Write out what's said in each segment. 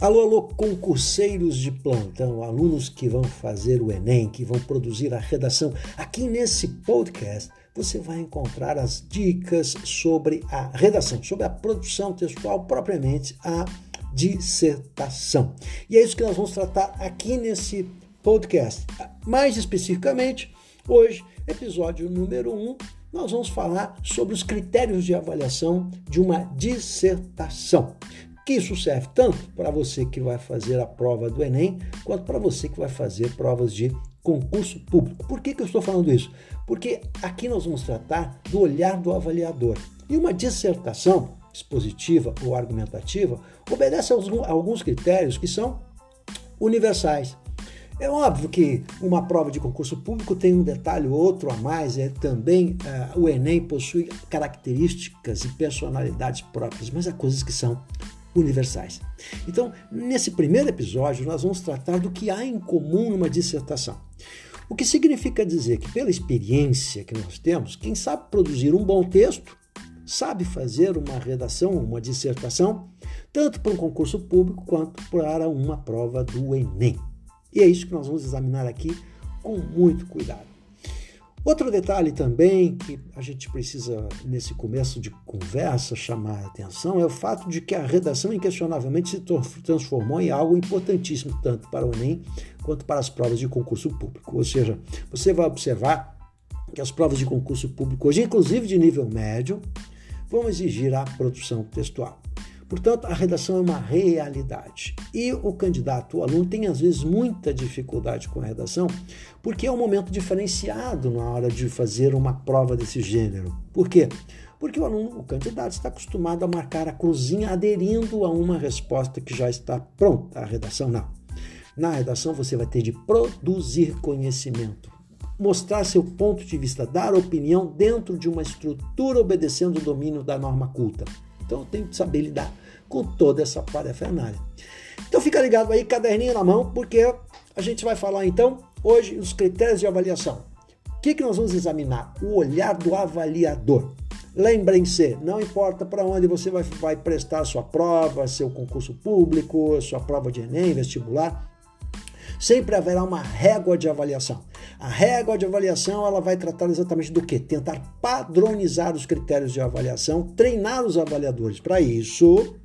Alô, alô, concurseiros de plantão, alunos que vão fazer o Enem, que vão produzir a redação. Aqui nesse podcast você vai encontrar as dicas sobre a redação, sobre a produção textual, propriamente a dissertação. E é isso que nós vamos tratar aqui nesse podcast. Mais especificamente, hoje, episódio número 1, um, nós vamos falar sobre os critérios de avaliação de uma dissertação que isso serve tanto para você que vai fazer a prova do Enem, quanto para você que vai fazer provas de concurso público. Por que, que eu estou falando isso? Porque aqui nós vamos tratar do olhar do avaliador. E uma dissertação expositiva ou argumentativa obedece a alguns critérios que são universais. É óbvio que uma prova de concurso público tem um detalhe ou outro a mais, é também uh, o Enem possui características e personalidades próprias, mas há coisas que são universais. Então, nesse primeiro episódio, nós vamos tratar do que há em comum numa dissertação. O que significa dizer que, pela experiência que nós temos, quem sabe produzir um bom texto, sabe fazer uma redação, uma dissertação, tanto para um concurso público quanto para uma prova do Enem. E é isso que nós vamos examinar aqui com muito cuidado. Outro detalhe também que a gente precisa, nesse começo de conversa, chamar a atenção é o fato de que a redação inquestionavelmente se transformou em algo importantíssimo, tanto para o Enem quanto para as provas de concurso público. Ou seja, você vai observar que as provas de concurso público, hoje, inclusive de nível médio, vão exigir a produção textual. Portanto, a redação é uma realidade. E o candidato, o aluno, tem às vezes muita dificuldade com a redação, porque é um momento diferenciado na hora de fazer uma prova desse gênero. Por quê? Porque o aluno, o candidato, está acostumado a marcar a cruzinha aderindo a uma resposta que já está pronta. A redação não. Na redação você vai ter de produzir conhecimento, mostrar seu ponto de vista, dar opinião dentro de uma estrutura obedecendo o domínio da norma culta. Então eu tenho que saber lidar com toda essa parafernália. Então fica ligado aí, caderninho na mão, porque a gente vai falar então hoje os critérios de avaliação. O que, que nós vamos examinar? O olhar do avaliador. Lembrem-se, não importa para onde você vai, vai prestar sua prova, seu concurso público, sua prova de Enem, vestibular, sempre haverá uma régua de avaliação. A régua de avaliação ela vai tratar exatamente do que? Tentar padronizar os critérios de avaliação, treinar os avaliadores. Para isso,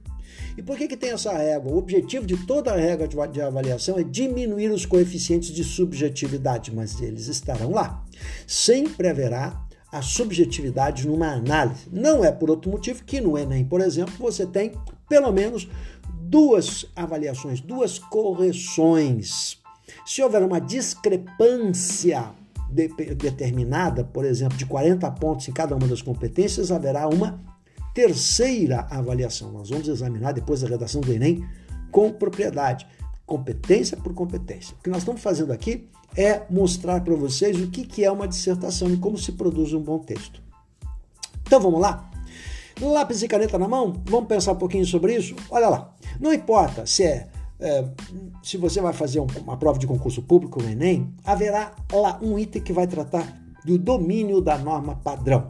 e por que, que tem essa régua? O objetivo de toda a régua de avaliação é diminuir os coeficientes de subjetividade, mas eles estarão lá. Sempre haverá a subjetividade numa análise. Não é por outro motivo que no Enem, por exemplo, você tem pelo menos duas avaliações, duas correções se houver uma discrepância de, determinada, por exemplo, de 40 pontos em cada uma das competências, haverá uma terceira avaliação. Nós vamos examinar depois da redação do Enem com propriedade, competência por competência. O que nós estamos fazendo aqui é mostrar para vocês o que é uma dissertação e como se produz um bom texto. Então vamos lá? Lápis e caneta na mão? Vamos pensar um pouquinho sobre isso? Olha lá. Não importa se é é, se você vai fazer uma prova de concurso público no Enem, haverá lá um item que vai tratar do domínio da norma padrão.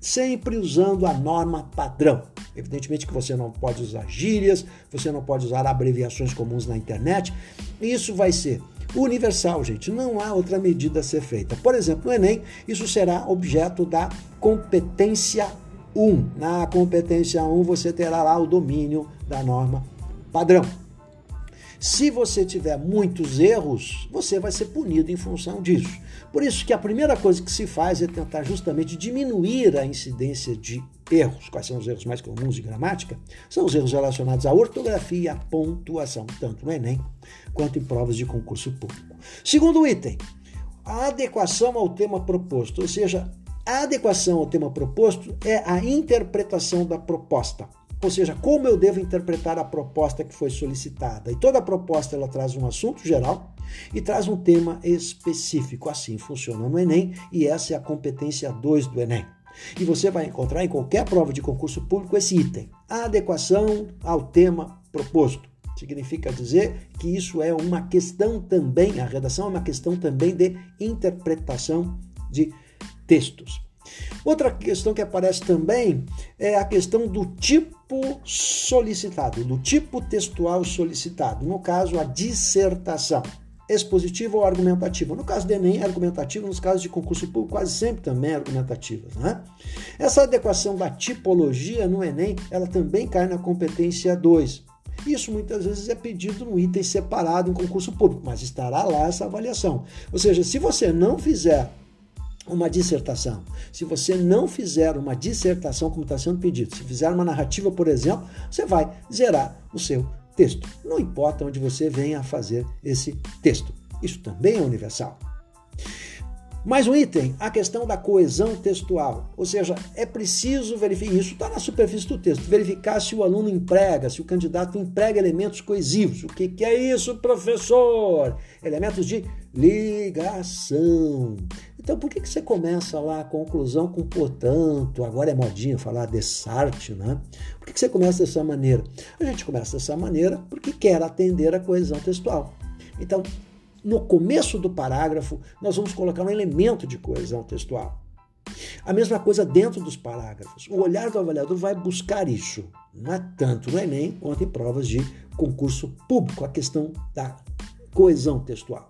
Sempre usando a norma padrão. Evidentemente que você não pode usar gírias, você não pode usar abreviações comuns na internet. Isso vai ser universal, gente. Não há outra medida a ser feita. Por exemplo, no Enem, isso será objeto da competência 1. Na competência 1, você terá lá o domínio da norma padrão. Se você tiver muitos erros, você vai ser punido em função disso. Por isso que a primeira coisa que se faz é tentar justamente diminuir a incidência de erros. Quais são os erros mais comuns de gramática? São os erros relacionados à ortografia e à pontuação, tanto no Enem quanto em provas de concurso público. Segundo item, a adequação ao tema proposto, ou seja, a adequação ao tema proposto é a interpretação da proposta. Ou seja, como eu devo interpretar a proposta que foi solicitada. E toda proposta ela traz um assunto geral e traz um tema específico. Assim funciona no Enem e essa é a competência 2 do Enem. E você vai encontrar em qualquer prova de concurso público esse item: adequação ao tema proposto. Significa dizer que isso é uma questão também, a redação é uma questão também de interpretação de textos. Outra questão que aparece também é a questão do tipo tipo solicitado, do tipo textual solicitado. No caso, a dissertação expositiva ou argumentativa. No caso do Enem, argumentativa, nos casos de concurso público, quase sempre também é argumentativa. Né? Essa adequação da tipologia no Enem, ela também cai na competência 2. Isso muitas vezes é pedido no item separado em concurso público, mas estará lá essa avaliação. Ou seja, se você não fizer uma dissertação, se você não fizer uma dissertação como está sendo pedido, se fizer uma narrativa, por exemplo, você vai zerar o seu texto. Não importa onde você venha a fazer esse texto. Isso também é universal. Mais um item, a questão da coesão textual. Ou seja, é preciso verificar, isso está na superfície do texto, verificar se o aluno emprega, se o candidato emprega elementos coesivos. O que, que é isso, professor? Elementos de ligação. Então, por que, que você começa lá a conclusão com portanto? Agora é modinha falar dessarte, né? Por que, que você começa dessa maneira? A gente começa dessa maneira porque quer atender a coesão textual. Então, no começo do parágrafo, nós vamos colocar um elemento de coesão textual. A mesma coisa dentro dos parágrafos. O olhar do avaliador vai buscar isso, não é tanto no Enem quanto em provas de concurso público, a questão da coesão textual.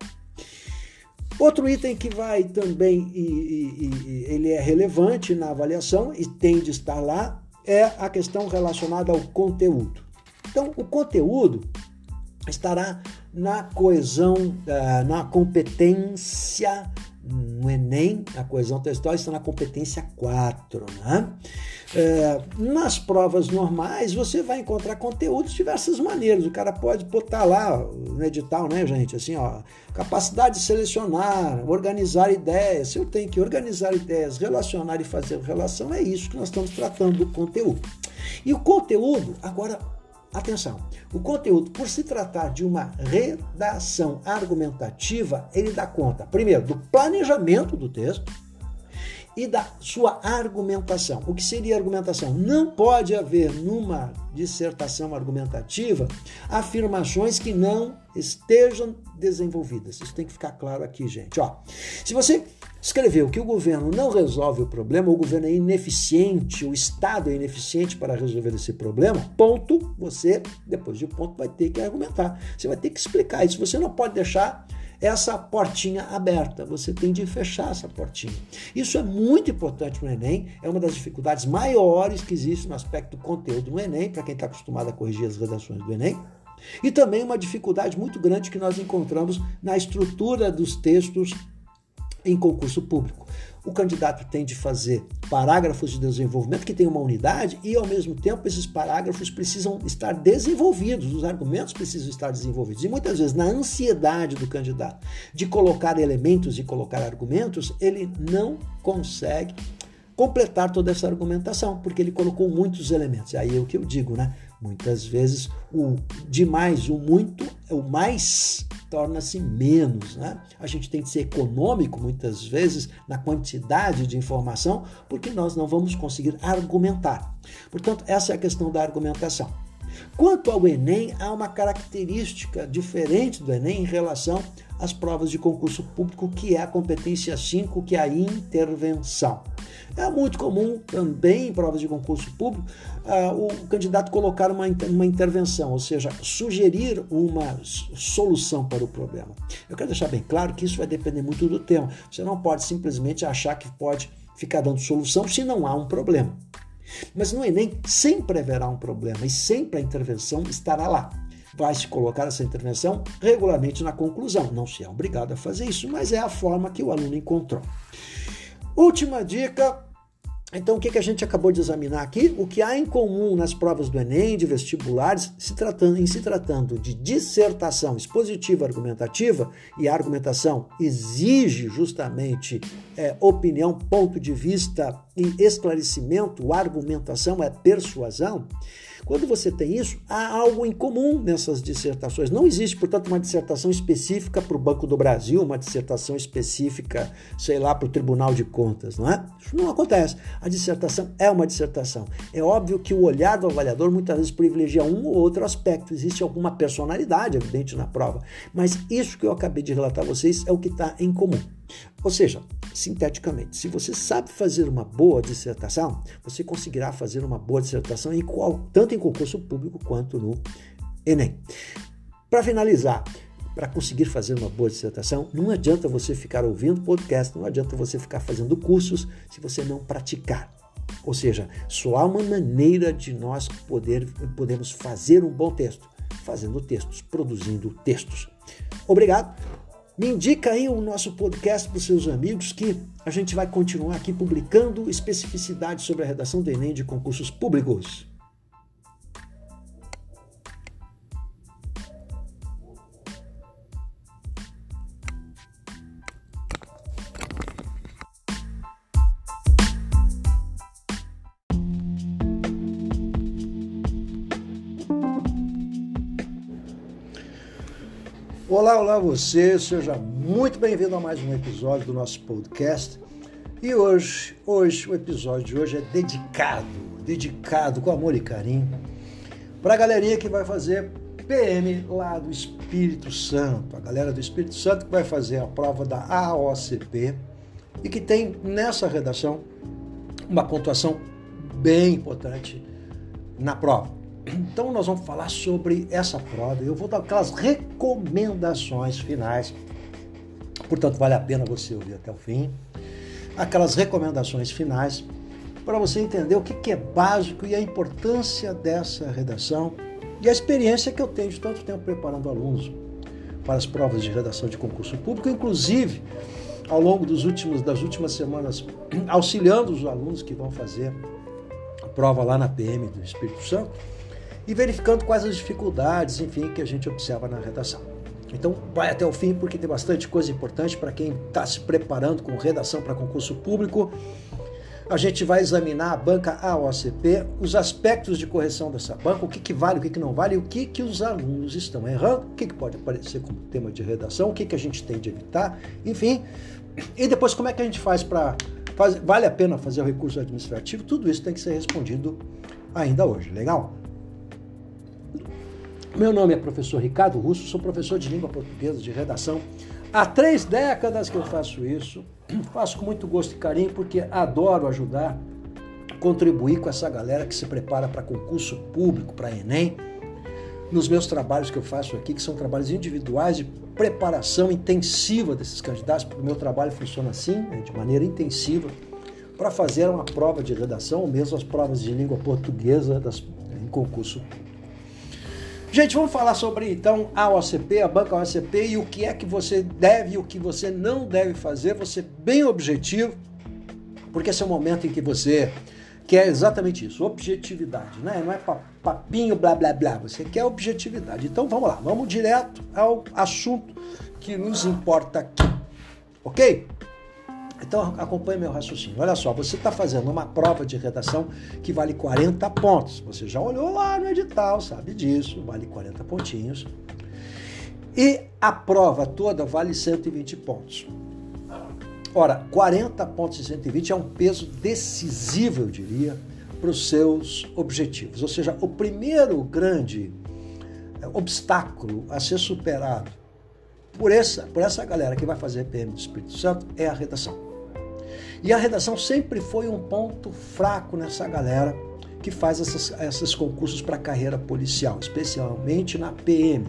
Outro item que vai também, e, e, e, ele é relevante na avaliação e tem de estar lá, é a questão relacionada ao conteúdo. Então, o conteúdo estará na coesão, eh, na competência no Enem, a coesão textual está na competência 4. Né? É, nas provas normais, você vai encontrar conteúdos de diversas maneiras. O cara pode botar lá no edital, né, gente? Assim, ó, capacidade de selecionar, organizar ideias. Se eu tenho que organizar ideias, relacionar e fazer relação, é isso que nós estamos tratando do conteúdo. E o conteúdo, agora Atenção, o conteúdo, por se tratar de uma redação argumentativa, ele dá conta, primeiro, do planejamento do texto e da sua argumentação. O que seria argumentação? Não pode haver numa dissertação argumentativa afirmações que não estejam desenvolvidas. Isso tem que ficar claro aqui, gente. Ó, se você escreveu que o governo não resolve o problema, o governo é ineficiente, o Estado é ineficiente para resolver esse problema, ponto, você, depois de ponto, vai ter que argumentar. Você vai ter que explicar isso. Você não pode deixar essa portinha aberta, você tem de fechar essa portinha. Isso é muito importante no Enem, é uma das dificuldades maiores que existe no aspecto do conteúdo no Enem, para quem está acostumado a corrigir as redações do Enem. E também uma dificuldade muito grande que nós encontramos na estrutura dos textos em concurso público. O candidato tem de fazer parágrafos de desenvolvimento que tem uma unidade e, ao mesmo tempo, esses parágrafos precisam estar desenvolvidos, os argumentos precisam estar desenvolvidos. E muitas vezes, na ansiedade do candidato de colocar elementos e colocar argumentos, ele não consegue completar toda essa argumentação, porque ele colocou muitos elementos. Aí é o que eu digo, né? Muitas vezes o demais, o muito, o mais torna-se menos. Né? A gente tem que ser econômico muitas vezes na quantidade de informação, porque nós não vamos conseguir argumentar. Portanto, essa é a questão da argumentação. Quanto ao Enem, há uma característica diferente do Enem em relação às provas de concurso público, que é a competência 5, que é a intervenção. É muito comum também em provas de concurso público uh, o candidato colocar uma, uma intervenção, ou seja, sugerir uma solução para o problema. Eu quero deixar bem claro que isso vai depender muito do tema. Você não pode simplesmente achar que pode ficar dando solução se não há um problema. Mas no Enem sempre haverá um problema e sempre a intervenção estará lá. Vai se colocar essa intervenção regularmente na conclusão. Não se é obrigado a fazer isso, mas é a forma que o aluno encontrou. Última dica. Então, o que, a gente acabou de examinar aqui? O que há em comum nas provas do Enem, de vestibulares, se tratando, em se tratando de dissertação expositiva argumentativa, e a argumentação exige justamente é, opinião, ponto de vista e esclarecimento, argumentação é persuasão. Quando você tem isso, há algo em comum nessas dissertações. Não existe, portanto, uma dissertação específica para o Banco do Brasil, uma dissertação específica, sei lá, para o Tribunal de Contas, não é? Isso não acontece. A dissertação é uma dissertação. É óbvio que o olhar do avaliador muitas vezes privilegia um ou outro aspecto. Existe alguma personalidade evidente na prova. Mas isso que eu acabei de relatar a vocês é o que está em comum. Ou seja, sinteticamente, se você sabe fazer uma boa dissertação, você conseguirá fazer uma boa dissertação em qual, tanto em concurso público quanto no Enem. Para finalizar, para conseguir fazer uma boa dissertação, não adianta você ficar ouvindo podcast, não adianta você ficar fazendo cursos se você não praticar. Ou seja, só há uma maneira de nós poder, podermos fazer um bom texto, fazendo textos, produzindo textos. Obrigado. Me indica aí o nosso podcast para os seus amigos que a gente vai continuar aqui publicando especificidades sobre a redação do Enem de concursos públicos. Olá, olá você, seja muito bem-vindo a mais um episódio do nosso podcast. E hoje, hoje, o episódio de hoje é dedicado, dedicado com amor e carinho para a galerinha que vai fazer PM lá do Espírito Santo, a galera do Espírito Santo que vai fazer a prova da AOCP e que tem nessa redação uma pontuação bem importante na prova. Então nós vamos falar sobre essa prova. Eu vou dar aquelas recomendações finais. Portanto, vale a pena você ouvir até o fim. Aquelas recomendações finais para você entender o que é básico e a importância dessa redação e a experiência que eu tenho de tanto tempo preparando alunos para as provas de redação de concurso público, inclusive ao longo dos últimos, das últimas semanas, auxiliando os alunos que vão fazer a prova lá na PM do Espírito Santo e verificando quais as dificuldades, enfim, que a gente observa na redação. Então, vai até o fim porque tem bastante coisa importante para quem está se preparando com redação para concurso público. A gente vai examinar a banca AOCP, os aspectos de correção dessa banca, o que, que vale, o que, que não vale, o que, que os alunos estão errando, o que, que pode aparecer como tema de redação, o que, que a gente tem de evitar, enfim. E depois, como é que a gente faz para. Vale a pena fazer o recurso administrativo? Tudo isso tem que ser respondido ainda hoje, legal? Meu nome é professor Ricardo Russo, sou professor de língua portuguesa, de redação. Há três décadas que eu faço isso, faço com muito gosto e carinho, porque adoro ajudar, contribuir com essa galera que se prepara para concurso público, para Enem. Nos meus trabalhos que eu faço aqui, que são trabalhos individuais de preparação intensiva desses candidatos, porque o meu trabalho funciona assim, né, de maneira intensiva, para fazer uma prova de redação, ou mesmo as provas de língua portuguesa das, em concurso público. Gente, vamos falar sobre então a OCP, a banca OCP e o que é que você deve e o que você não deve fazer. Você bem objetivo, porque esse é o momento em que você quer exatamente isso, objetividade, né? Não é papinho blá blá blá, você quer objetividade. Então vamos lá, vamos direto ao assunto que nos importa aqui. OK? Então acompanhe meu raciocínio. Olha só, você está fazendo uma prova de redação que vale 40 pontos. Você já olhou lá no edital, sabe disso, vale 40 pontinhos. E a prova toda vale 120 pontos. Ora, 40 pontos e 120 é um peso decisivo, eu diria, para os seus objetivos. Ou seja, o primeiro grande é, obstáculo a ser superado por essa, por essa galera que vai fazer PM do Espírito Santo é a redação. E a redação sempre foi um ponto fraco nessa galera que faz esses concursos para carreira policial, especialmente na PM.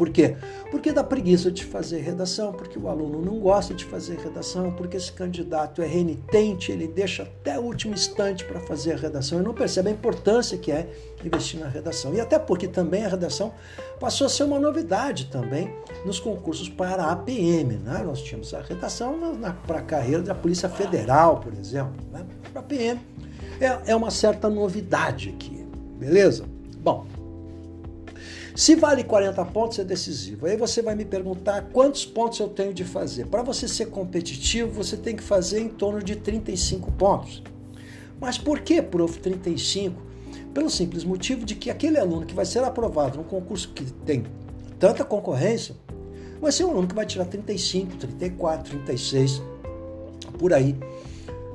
Por quê? Porque dá preguiça de fazer redação, porque o aluno não gosta de fazer redação, porque esse candidato é renitente, ele deixa até o último instante para fazer a redação e não percebe a importância que é investir na redação. E até porque também a redação passou a ser uma novidade também nos concursos para a APM. Né? Nós tínhamos a redação para a carreira da Polícia Federal, por exemplo. Né? Para a PM é, é uma certa novidade aqui, beleza? Bom, se vale 40 pontos, é decisivo. Aí você vai me perguntar quantos pontos eu tenho de fazer. Para você ser competitivo, você tem que fazer em torno de 35 pontos. Mas por que, prof, 35? Pelo simples motivo de que aquele aluno que vai ser aprovado num concurso que tem tanta concorrência, vai ser um aluno que vai tirar 35, 34, 36, por aí,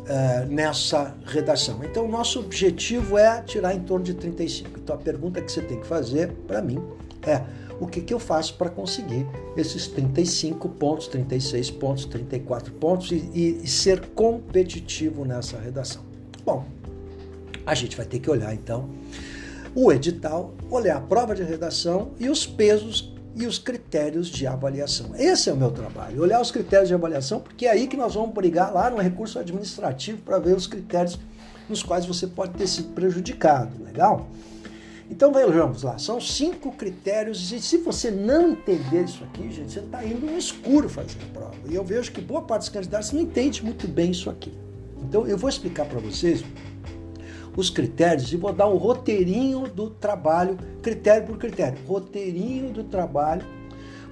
uh, nessa redação. Então, o nosso objetivo é tirar em torno de 35. Então, a pergunta que você tem que fazer para mim é o que, que eu faço para conseguir esses 35 pontos, 36 pontos, 34 pontos e, e, e ser competitivo nessa redação. Bom, a gente vai ter que olhar então o edital, olhar a prova de redação e os pesos e os critérios de avaliação. Esse é o meu trabalho, olhar os critérios de avaliação, porque é aí que nós vamos brigar lá no recurso administrativo para ver os critérios nos quais você pode ter sido prejudicado, legal? Então vejamos lá, são cinco critérios e se você não entender isso aqui, gente, você está indo no escuro fazer a prova. E eu vejo que boa parte dos candidatos não entende muito bem isso aqui. Então eu vou explicar para vocês os critérios e vou dar um roteirinho do trabalho, critério por critério, roteirinho do trabalho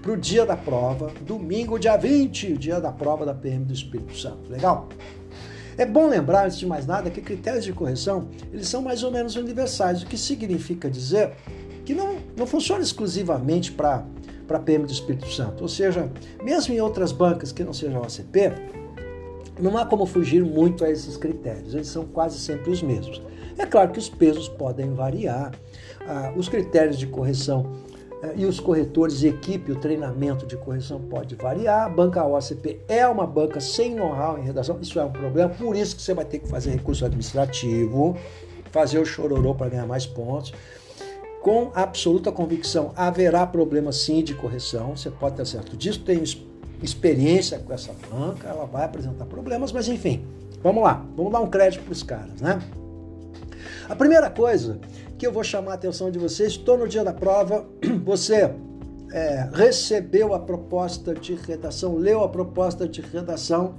para o dia da prova, domingo, dia 20, o dia da prova da PM do Espírito Santo. Legal? É bom lembrar, antes de mais nada, que critérios de correção eles são mais ou menos universais, o que significa dizer que não, não funciona exclusivamente para a PM do Espírito Santo. Ou seja, mesmo em outras bancas que não sejam OCP, não há como fugir muito a esses critérios, eles são quase sempre os mesmos. É claro que os pesos podem variar, ah, os critérios de correção eh, e os corretores e equipe, o treinamento de correção pode variar. A banca OCP é uma banca sem know-how em redação, isso é um problema, por isso que você vai ter que fazer recurso administrativo, fazer o chororô para ganhar mais pontos. Com absoluta convicção, haverá problema sim de correção, você pode ter certo disso, tenho experiência com essa banca, ela vai apresentar problemas, mas enfim, vamos lá, vamos dar um crédito para os caras, né? A primeira coisa que eu vou chamar a atenção de vocês, estou no dia da prova, você é, recebeu a proposta de redação, leu a proposta de redação,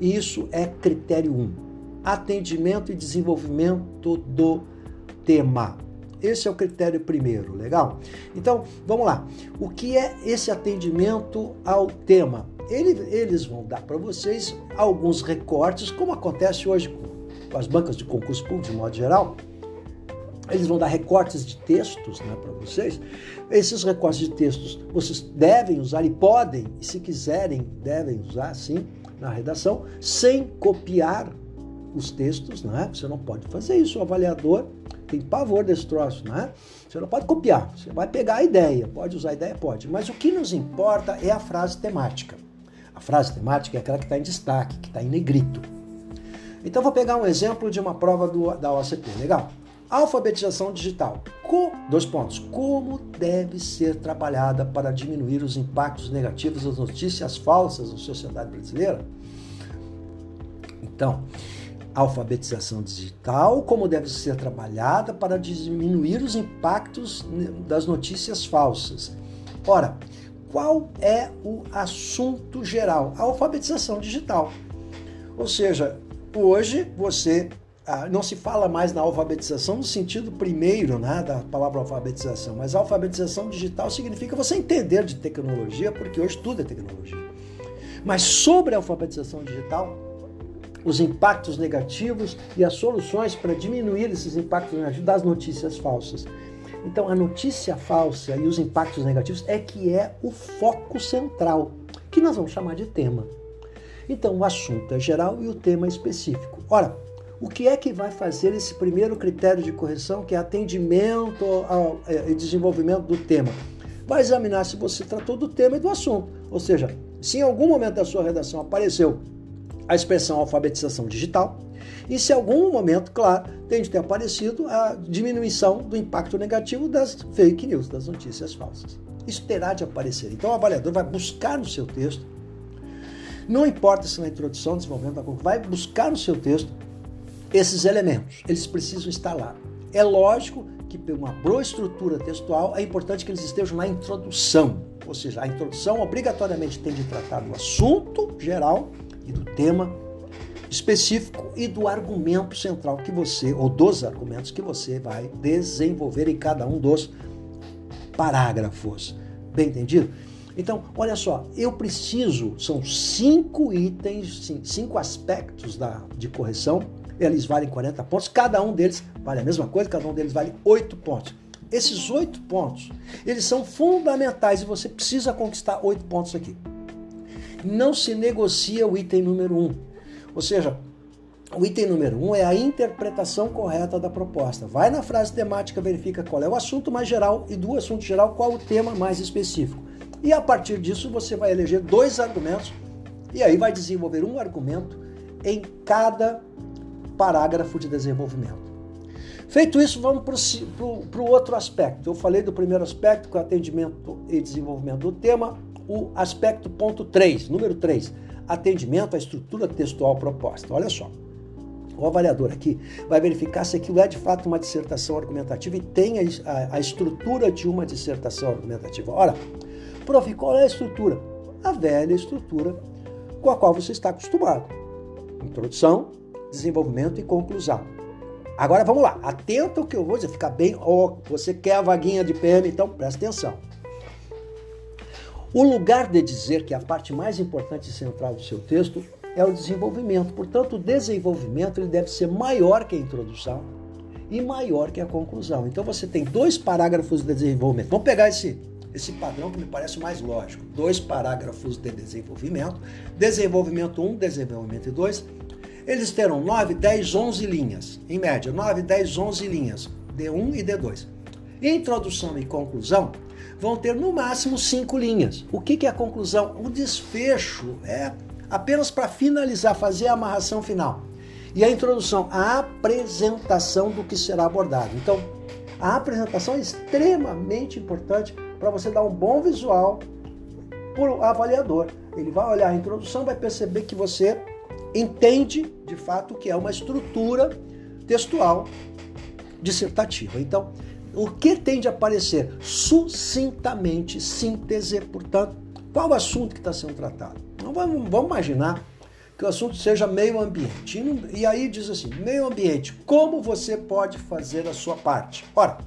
e isso é critério 1. Atendimento e desenvolvimento do tema. Esse é o critério primeiro, legal? Então, vamos lá. O que é esse atendimento ao tema? Ele, eles vão dar para vocês alguns recortes, como acontece hoje com as bancas de concurso público, de modo geral eles vão dar recortes de textos né, para vocês. Esses recortes de textos vocês devem usar e podem, e se quiserem, devem usar sim na redação, sem copiar os textos, né? Você não pode fazer isso. O avaliador tem pavor desse troço, né? Você não pode copiar. Você vai pegar a ideia. Pode usar a ideia? Pode. Mas o que nos importa é a frase temática. A frase temática é aquela que está em destaque, que está em negrito. Então, vou pegar um exemplo de uma prova do, da OCP. Legal? Alfabetização digital. Co, dois pontos. Como deve ser trabalhada para diminuir os impactos negativos das notícias falsas na sociedade brasileira? Então, alfabetização digital, como deve ser trabalhada para diminuir os impactos das notícias falsas. Ora, qual é o assunto geral? Alfabetização digital. Ou seja, hoje você não se fala mais na alfabetização no sentido primeiro né, da palavra alfabetização, mas alfabetização digital significa você entender de tecnologia, porque hoje tudo é tecnologia. Mas sobre a alfabetização digital, os impactos negativos e as soluções para diminuir esses impactos negativos das notícias falsas. Então, a notícia falsa e os impactos negativos é que é o foco central, que nós vamos chamar de tema. Então, o assunto é geral e o tema é específico. Ora, o que é que vai fazer esse primeiro critério de correção, que é atendimento ao, é, e desenvolvimento do tema? Vai examinar se você tratou do tema e do assunto. Ou seja, se em algum momento da sua redação apareceu a expressão alfabetização digital, e se em algum momento, claro, tem de ter aparecido a diminuição do impacto negativo das fake news, das notícias falsas. Isso terá de aparecer. Então o avaliador vai buscar no seu texto, não importa se na introdução, desenvolvimento, vai buscar no seu texto esses elementos, eles precisam estar lá. É lógico que, por uma boa estrutura textual, é importante que eles estejam na introdução. Ou seja, a introdução obrigatoriamente tem de tratar do assunto geral e do tema específico e do argumento central que você, ou dos argumentos que você vai desenvolver em cada um dos parágrafos. Bem entendido? Então, olha só, eu preciso, são cinco itens, cinco aspectos da, de correção eles valem 40 pontos, cada um deles vale a mesma coisa, cada um deles vale 8 pontos. Esses 8 pontos, eles são fundamentais e você precisa conquistar 8 pontos aqui. Não se negocia o item número 1. Um. Ou seja, o item número um é a interpretação correta da proposta. Vai na frase temática, verifica qual é o assunto mais geral e do assunto geral qual o tema mais específico. E a partir disso você vai eleger dois argumentos e aí vai desenvolver um argumento em cada parágrafo de desenvolvimento. Feito isso, vamos para o outro aspecto. Eu falei do primeiro aspecto, que é o atendimento e desenvolvimento do tema, o aspecto ponto 3, número 3, atendimento à estrutura textual proposta. Olha só. O avaliador aqui vai verificar se aquilo é de fato uma dissertação argumentativa e tem a, a, a estrutura de uma dissertação argumentativa. Ora, prof, qual é a estrutura? A velha estrutura com a qual você está acostumado. Introdução, desenvolvimento e conclusão. Agora vamos lá, atenta ao que eu vou dizer, fica bem. Oh, você quer a vaguinha de PM, então presta atenção. O lugar de dizer que a parte mais importante e central do seu texto é o desenvolvimento. Portanto, o desenvolvimento ele deve ser maior que a introdução e maior que a conclusão. Então você tem dois parágrafos de desenvolvimento. Vamos pegar esse esse padrão que me parece mais lógico. Dois parágrafos de desenvolvimento, desenvolvimento 1, desenvolvimento 2. Eles terão 9, 10, 11 linhas, em média, 9, 10, 11 linhas, D1 e D2. Introdução e conclusão vão ter no máximo cinco linhas. O que é a conclusão? O desfecho é apenas para finalizar, fazer a amarração final. E a introdução, a apresentação do que será abordado. Então, a apresentação é extremamente importante para você dar um bom visual para o avaliador. Ele vai olhar a introdução, vai perceber que você entende de fato que é uma estrutura textual dissertativa. Então, o que tem de aparecer sucintamente, síntese, portanto, qual o assunto que está sendo tratado? Então, vamos, vamos imaginar que o assunto seja meio ambiente. E aí diz assim: meio ambiente, como você pode fazer a sua parte? Ora,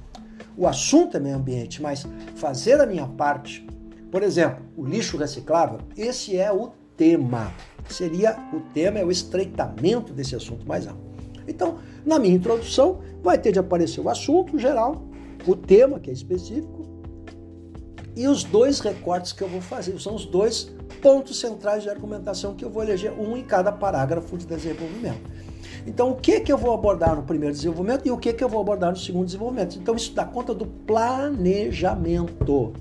o assunto é meio ambiente, mas fazer a minha parte, por exemplo, o lixo reciclável, esse é o tema. Seria o tema, é o estreitamento desse assunto mais amplo. Então, na minha introdução, vai ter de aparecer o assunto geral, o tema, que é específico, e os dois recortes que eu vou fazer. São os dois pontos centrais de argumentação que eu vou eleger, um em cada parágrafo de desenvolvimento. Então, o que, que eu vou abordar no primeiro desenvolvimento e o que, que eu vou abordar no segundo desenvolvimento? Então, isso dá conta do planejamento.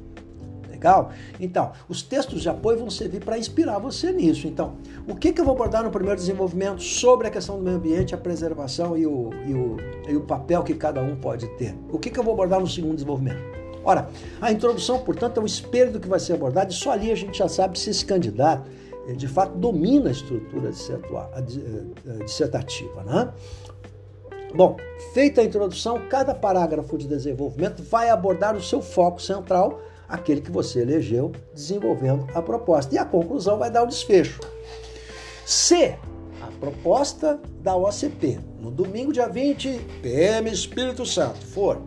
Legal? Então, os textos de apoio vão servir para inspirar você nisso. Então, o que, que eu vou abordar no primeiro desenvolvimento sobre a questão do meio ambiente, a preservação e o, e o, e o papel que cada um pode ter? O que, que eu vou abordar no segundo desenvolvimento? Ora, a introdução, portanto, é o espelho do que vai ser abordado, e só ali a gente já sabe se esse candidato de fato domina a estrutura dissertativa. Né? Bom, feita a introdução, cada parágrafo de desenvolvimento vai abordar o seu foco central, aquele que você elegeu, desenvolvendo a proposta. E a conclusão vai dar o desfecho. Se a proposta da OCP, no domingo, dia 20, PM Espírito Santo, for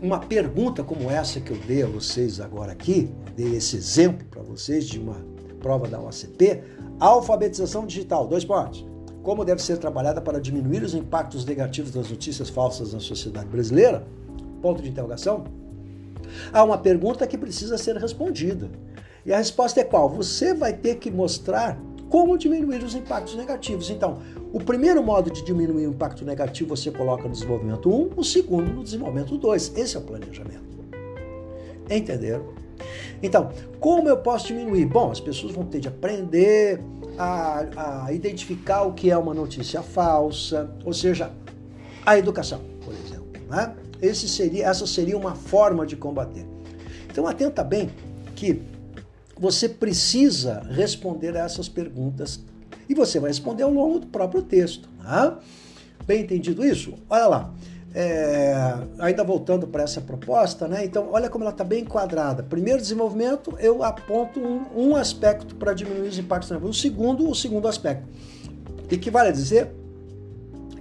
uma pergunta como essa que eu dei a vocês agora aqui, dei esse exemplo para vocês de uma prova da OCP, alfabetização digital, dois pontos. Como deve ser trabalhada para diminuir os impactos negativos das notícias falsas na sociedade brasileira? Ponto de interrogação. Há uma pergunta que precisa ser respondida. E a resposta é qual? Você vai ter que mostrar como diminuir os impactos negativos. Então, o primeiro modo de diminuir o impacto negativo você coloca no desenvolvimento 1, o segundo no desenvolvimento 2. Esse é o planejamento. Entenderam? Então, como eu posso diminuir? Bom, as pessoas vão ter de aprender a, a identificar o que é uma notícia falsa, ou seja, a educação, por exemplo. Né? Esse seria, essa seria uma forma de combater. Então, atenta bem que você precisa responder a essas perguntas e você vai responder ao longo do próprio texto. Né? Bem entendido isso? Olha lá. É, ainda voltando para essa proposta, né? Então, olha como ela está bem enquadrada. Primeiro desenvolvimento, eu aponto um, um aspecto para diminuir os impactos O segundo, o segundo aspecto. E que vale dizer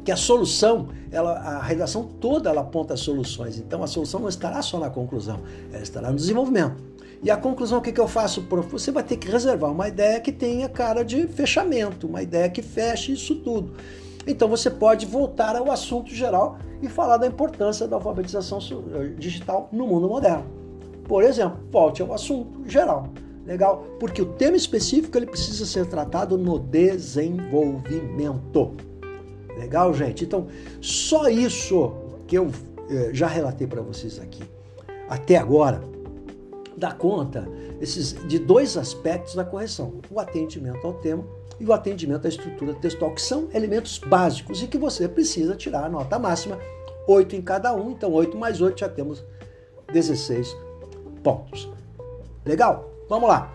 que a solução, ela, a redação toda ela aponta soluções. Então, a solução não estará só na conclusão, ela estará no desenvolvimento. E a conclusão, o que, que eu faço? Você vai ter que reservar uma ideia que tenha cara de fechamento, uma ideia que feche isso tudo. Então você pode voltar ao assunto geral e falar da importância da alfabetização eh, digital no mundo moderno. Por exemplo, volte ao assunto geral. Legal? Porque o tema específico ele precisa ser tratado no desenvolvimento. Legal, gente? Então, só isso que eu eh, já relatei para vocês aqui até agora dá conta esses, de dois aspectos da correção: o atendimento ao tema e o atendimento à estrutura textual, que são elementos básicos e que você precisa tirar a nota máxima, 8 em cada um, então 8 mais 8 já temos 16 pontos. Legal? Vamos lá.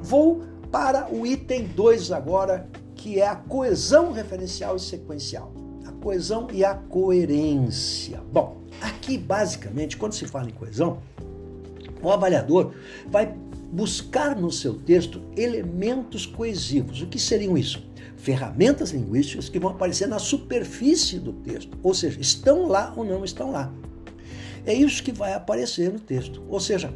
Vou para o item 2 agora, que é a coesão referencial e sequencial. A coesão e a coerência. Bom, aqui basicamente, quando se fala em coesão, o avaliador vai buscar no seu texto elementos coesivos. O que seriam isso? Ferramentas linguísticas que vão aparecer na superfície do texto, ou seja, estão lá ou não estão lá. É isso que vai aparecer no texto. Ou seja,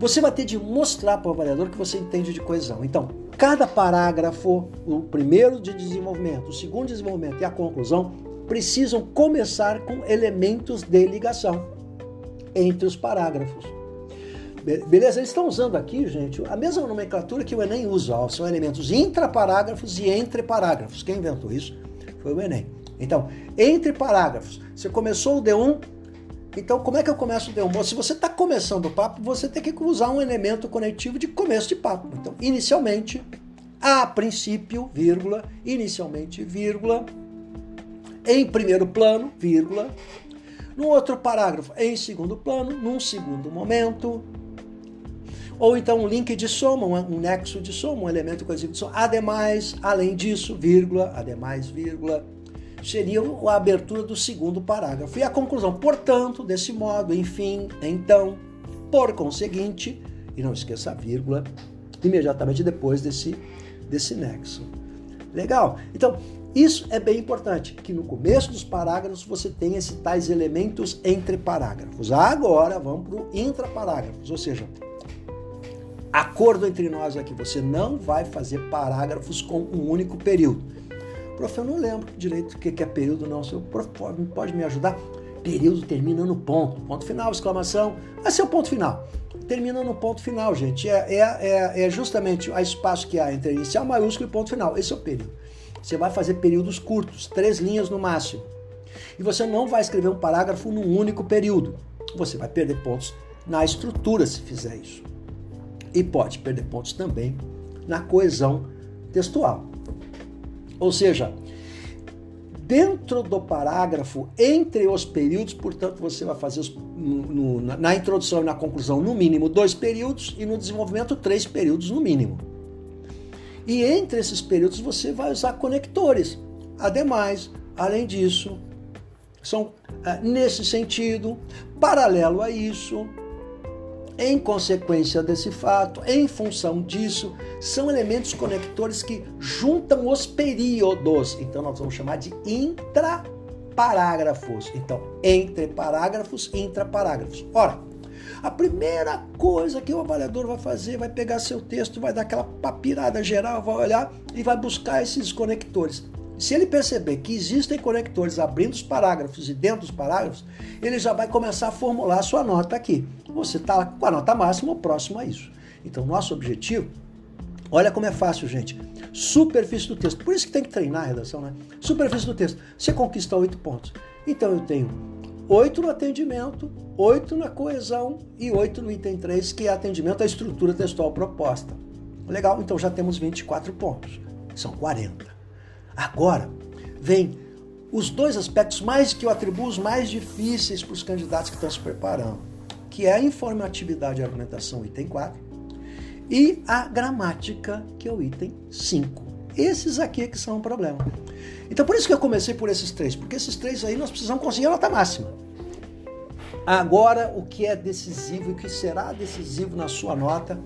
você vai ter de mostrar para o avaliador que você entende de coesão. Então, cada parágrafo, o primeiro de desenvolvimento, o segundo de desenvolvimento e a conclusão, precisam começar com elementos de ligação entre os parágrafos. Beleza? Eles estão usando aqui, gente, a mesma nomenclatura que o Enem usa. Ó, são elementos intraparágrafos e entre parágrafos. Quem inventou isso foi o Enem. Então, entre parágrafos, você começou o D1, então como é que eu começo o D1? Se você está começando o papo, você tem que usar um elemento conectivo de começo de papo. Então, inicialmente, a princípio, vírgula, inicialmente, vírgula, em primeiro plano, vírgula, no outro parágrafo, em segundo plano, num segundo momento, ou então um link de soma, um nexo de soma, um elemento coesivo de soma. Ademais, além disso, vírgula, ademais, vírgula, seria a abertura do segundo parágrafo. E a conclusão, portanto, desse modo, enfim, então, por conseguinte, e não esqueça a vírgula, imediatamente depois desse, desse nexo. Legal? Então, isso é bem importante, que no começo dos parágrafos você tenha esses tais elementos entre parágrafos. Agora vamos para o intraparágrafos, ou seja, Acordo entre nós aqui, você não vai fazer parágrafos com um único período. Prof, eu não lembro direito o que é período, não. O prof pode me ajudar? Período termina no ponto. Ponto final, exclamação. Vai ser o ponto final. Termina no ponto final, gente. É, é, é, é justamente o espaço que há entre inicial maiúsculo e ponto final. Esse é o período. Você vai fazer períodos curtos, três linhas no máximo. E você não vai escrever um parágrafo num único período. Você vai perder pontos na estrutura se fizer isso e pode perder pontos também na coesão textual. Ou seja, dentro do parágrafo, entre os períodos, portanto, você vai fazer os, no, no, na introdução e na conclusão, no mínimo dois períodos e no desenvolvimento, três períodos no mínimo. E entre esses períodos você vai usar conectores. Ademais, além disso, são ah, nesse sentido, paralelo a isso, em consequência desse fato, em função disso, são elementos conectores que juntam os períodos. Então nós vamos chamar de intraparágrafos. Então, entre parágrafos, intraparágrafos. Ora, a primeira coisa que o avaliador vai fazer, vai pegar seu texto, vai dar aquela papirada geral, vai olhar e vai buscar esses conectores. Se ele perceber que existem conectores abrindo os parágrafos e dentro dos parágrafos, ele já vai começar a formular a sua nota aqui. Você está com a nota máxima ou próximo a isso. Então, nosso objetivo, olha como é fácil, gente. Superfície do texto. Por isso que tem que treinar a redação, né? Superfície do texto. Você conquista oito pontos. Então, eu tenho oito no atendimento, oito na coesão e oito no item 3, que é atendimento à estrutura textual proposta. Legal? Então já temos 24 pontos. São 40. Agora, vem os dois aspectos mais que eu atribuo os mais difíceis para os candidatos que estão se preparando, que é a informatividade e argumentação, item 4, e a gramática, que é o item 5. Esses aqui é que são o problema. Então, por isso que eu comecei por esses três, porque esses três aí nós precisamos conseguir a nota máxima. Agora, o que é decisivo e o que será decisivo na sua nota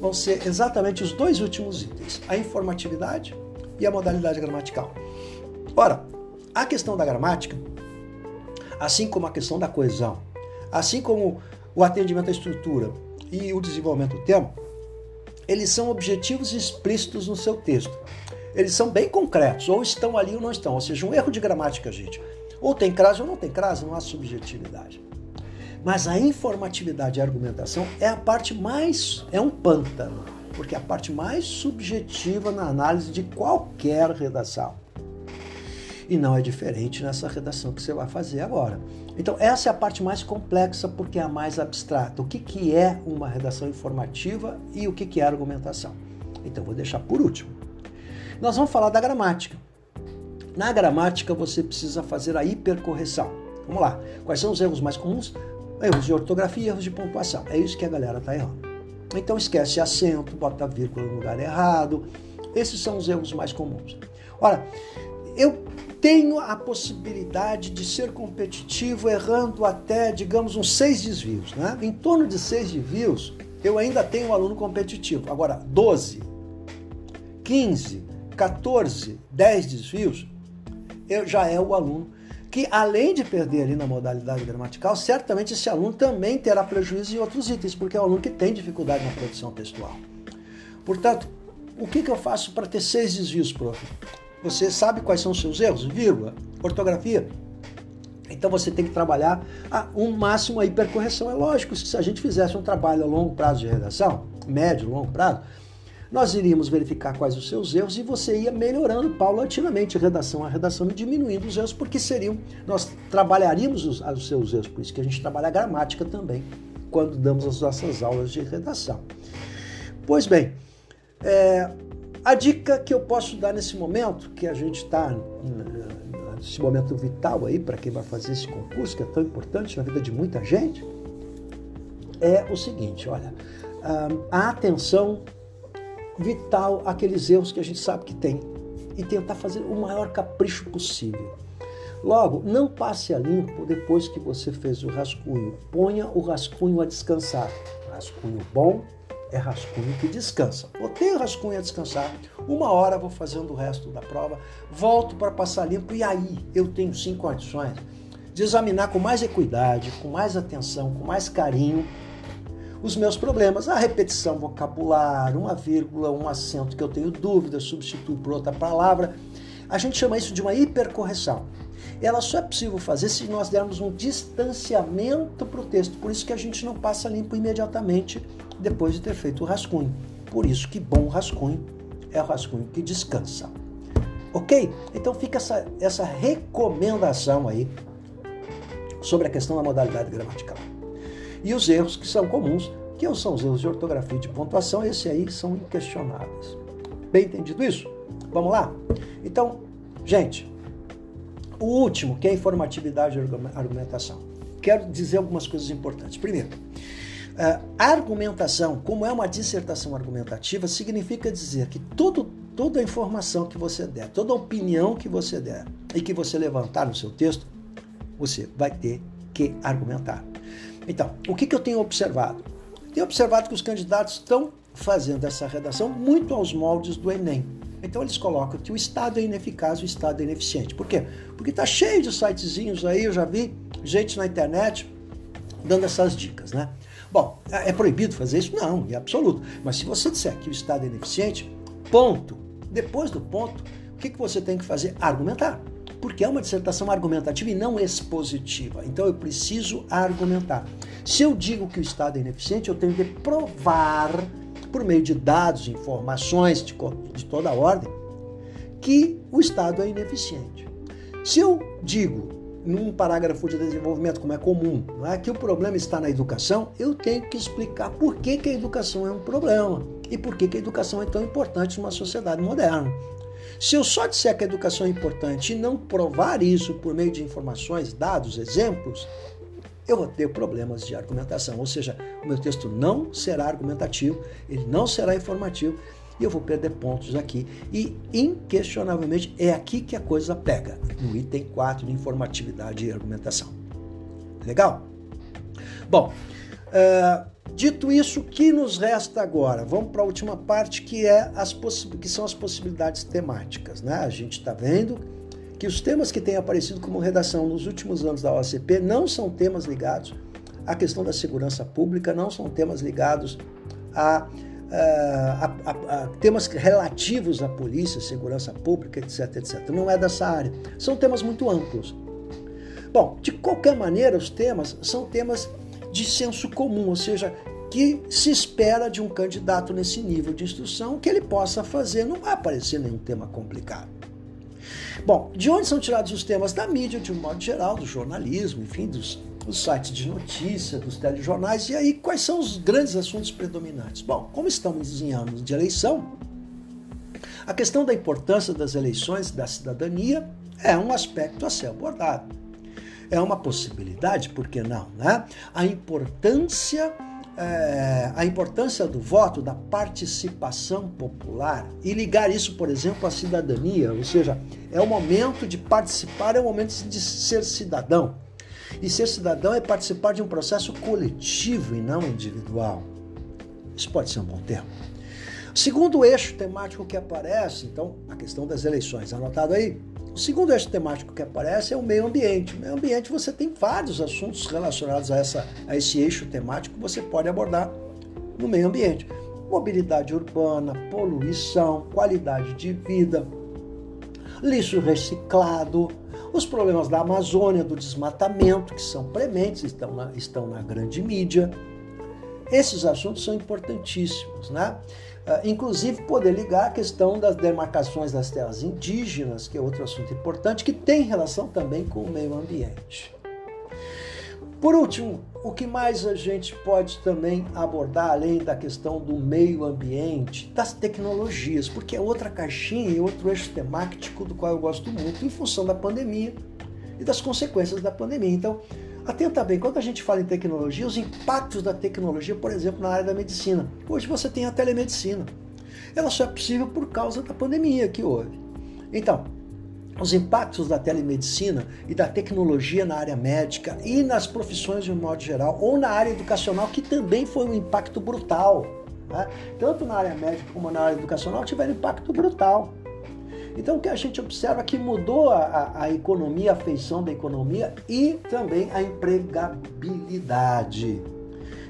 vão ser exatamente os dois últimos itens: a informatividade e a modalidade gramatical. Ora, a questão da gramática, assim como a questão da coesão, assim como o atendimento à estrutura e o desenvolvimento do tema, eles são objetivos explícitos no seu texto. Eles são bem concretos, ou estão ali ou não estão. Ou seja, um erro de gramática, gente. Ou tem crase ou não tem crase, não há subjetividade. Mas a informatividade e a argumentação é a parte mais. é um pântano porque é a parte mais subjetiva na análise de qualquer redação. E não é diferente nessa redação que você vai fazer agora. Então, essa é a parte mais complexa porque é a mais abstrata. O que, que é uma redação informativa e o que, que é argumentação? Então, vou deixar por último. Nós vamos falar da gramática. Na gramática, você precisa fazer a hipercorreção. Vamos lá. Quais são os erros mais comuns? Erros de ortografia erros de pontuação. É isso que a galera está errando. Então, esquece acento, bota vírgula no lugar errado. Esses são os erros mais comuns. Ora, eu tenho a possibilidade de ser competitivo errando até, digamos, uns seis desvios. Né? Em torno de seis desvios, eu ainda tenho um aluno competitivo. Agora, 12, 15, 14, 10 desvios, eu, já é o aluno que, além de perder ali na modalidade gramatical, certamente esse aluno também terá prejuízo em outros itens, porque é um aluno que tem dificuldade na produção textual. Portanto, o que, que eu faço para ter seis desvios, prof? Você sabe quais são os seus erros? Vírgula, ortografia. Então você tem que trabalhar a um máximo a hipercorreção. É lógico, se a gente fizesse um trabalho a longo prazo de redação, médio, longo prazo, nós iríamos verificar quais os seus erros e você ia melhorando paulatinamente redação a redação e diminuindo os erros, porque seriam, nós trabalharíamos os, os seus erros, por isso que a gente trabalha a gramática também quando damos as nossas aulas de redação. Pois bem, é, a dica que eu posso dar nesse momento, que a gente está nesse momento vital aí para quem vai fazer esse concurso, que é tão importante na vida de muita gente, é o seguinte: olha, a atenção vital àqueles erros que a gente sabe que tem e tentar fazer o maior capricho possível. Logo, não passe a limpo depois que você fez o rascunho. Ponha o rascunho a descansar. Rascunho bom é rascunho que descansa. Botei o rascunho a descansar, uma hora vou fazendo o resto da prova, volto para passar limpo e aí eu tenho sim condições de examinar com mais equidade, com mais atenção, com mais carinho os meus problemas. A repetição vocabular, uma vírgula, um acento que eu tenho dúvida, substituo por outra palavra. A gente chama isso de uma hipercorreção. Ela só é possível fazer se nós dermos um distanciamento para o texto. Por isso que a gente não passa limpo imediatamente depois de ter feito o rascunho. Por isso que bom rascunho é o rascunho que descansa. Ok? Então fica essa, essa recomendação aí sobre a questão da modalidade gramatical. E os erros que são comuns, que são os erros de ortografia e de pontuação, esses aí são inquestionáveis. Bem entendido isso? Vamos lá? Então, gente, o último, que é a informatividade e argumentação. Quero dizer algumas coisas importantes. Primeiro, a argumentação, como é uma dissertação argumentativa, significa dizer que todo, toda a informação que você der, toda a opinião que você der e que você levantar no seu texto, você vai ter que argumentar. Então, o que, que eu tenho observado? Tenho observado que os candidatos estão fazendo essa redação muito aos moldes do Enem. Então eles colocam que o Estado é ineficaz, o Estado é ineficiente. Por quê? Porque está cheio de sitezinhos aí, eu já vi gente na internet dando essas dicas, né? Bom, é, é proibido fazer isso? Não, é absoluto. Mas se você disser que o Estado é ineficiente, ponto. Depois do ponto, o que, que você tem que fazer? Argumentar. Porque é uma dissertação argumentativa e não expositiva. Então eu preciso argumentar. Se eu digo que o Estado é ineficiente, eu tenho que provar, por meio de dados, informações de, de toda a ordem, que o Estado é ineficiente. Se eu digo num parágrafo de desenvolvimento, como é comum, não é? que o problema está na educação, eu tenho que explicar por que, que a educação é um problema e por que, que a educação é tão importante numa sociedade moderna. Se eu só disser que a educação é importante e não provar isso por meio de informações, dados, exemplos, eu vou ter problemas de argumentação. Ou seja, o meu texto não será argumentativo, ele não será informativo e eu vou perder pontos aqui. E, inquestionavelmente, é aqui que a coisa pega, no item 4 de informatividade e argumentação. Legal? Bom, uh, dito isso, o que nos resta agora? Vamos para a última parte, que, é as que são as possibilidades temáticas. Né? A gente está vendo que os temas que têm aparecido como redação nos últimos anos da OCP não são temas ligados à questão da segurança pública, não são temas ligados a a, a, a, temas relativos à polícia, segurança pública, etc, etc. Não é dessa área. São temas muito amplos. Bom, de qualquer maneira, os temas são temas de senso comum, ou seja, que se espera de um candidato nesse nível de instrução que ele possa fazer. Não vai aparecer nenhum tema complicado. Bom, de onde são tirados os temas da mídia, de um modo geral, do jornalismo, enfim, dos, dos sites de notícia, dos telejornais, e aí quais são os grandes assuntos predominantes? Bom, como estamos em anos de eleição, a questão da importância das eleições da cidadania é um aspecto a ser abordado. É uma possibilidade, por que não? Né? A importância é, a importância do voto, da participação popular e ligar isso, por exemplo, à cidadania, ou seja, é o momento de participar, é o momento de ser cidadão. E ser cidadão é participar de um processo coletivo e não individual. Isso pode ser um bom termo. Segundo eixo temático que aparece, então, a questão das eleições, anotado aí, o segundo eixo temático que aparece é o meio ambiente. O meio ambiente você tem vários assuntos relacionados a, essa, a esse eixo temático que você pode abordar no meio ambiente. Mobilidade urbana, poluição, qualidade de vida, lixo reciclado, os problemas da Amazônia, do desmatamento, que são prementes, estão na, estão na grande mídia. Esses assuntos são importantíssimos, né? Ah, inclusive poder ligar a questão das demarcações das terras indígenas, que é outro assunto importante, que tem relação também com o meio ambiente. Por último, o que mais a gente pode também abordar, além da questão do meio ambiente, das tecnologias, porque é outra caixinha e outro eixo temático do qual eu gosto muito, em função da pandemia e das consequências da pandemia. Então, Atenta bem, quando a gente fala em tecnologia, os impactos da tecnologia, por exemplo, na área da medicina. Hoje você tem a telemedicina. Ela só é possível por causa da pandemia que houve. Então, os impactos da telemedicina e da tecnologia na área médica e nas profissões de um modo geral, ou na área educacional, que também foi um impacto brutal. Né? Tanto na área médica como na área educacional tiveram impacto brutal. Então, o que a gente observa é que mudou a, a economia, a feição da economia e também a empregabilidade.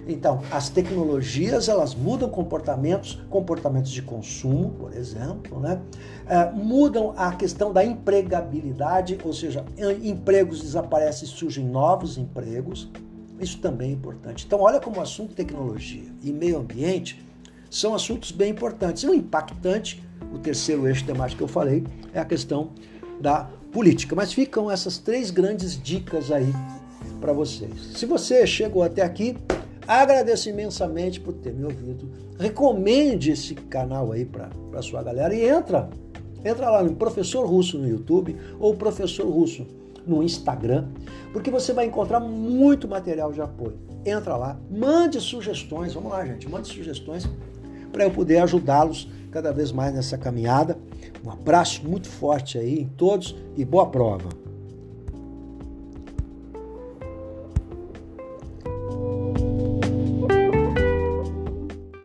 Então, as tecnologias elas mudam comportamentos, comportamentos de consumo, por exemplo, né? É, mudam a questão da empregabilidade, ou seja, empregos desaparecem e surgem novos empregos. Isso também é importante. Então, olha como o assunto tecnologia e meio ambiente são assuntos bem importantes. E o impactante o terceiro eixo temático que eu falei é a questão da política. Mas ficam essas três grandes dicas aí para vocês. Se você chegou até aqui, agradeço imensamente por ter me ouvido. Recomende esse canal aí para a sua galera e entra. Entra lá no Professor Russo no YouTube ou Professor Russo no Instagram, porque você vai encontrar muito material de apoio. Entra lá, mande sugestões, vamos lá, gente, mande sugestões para eu poder ajudá-los cada vez mais nessa caminhada. Um abraço muito forte aí em todos e boa prova.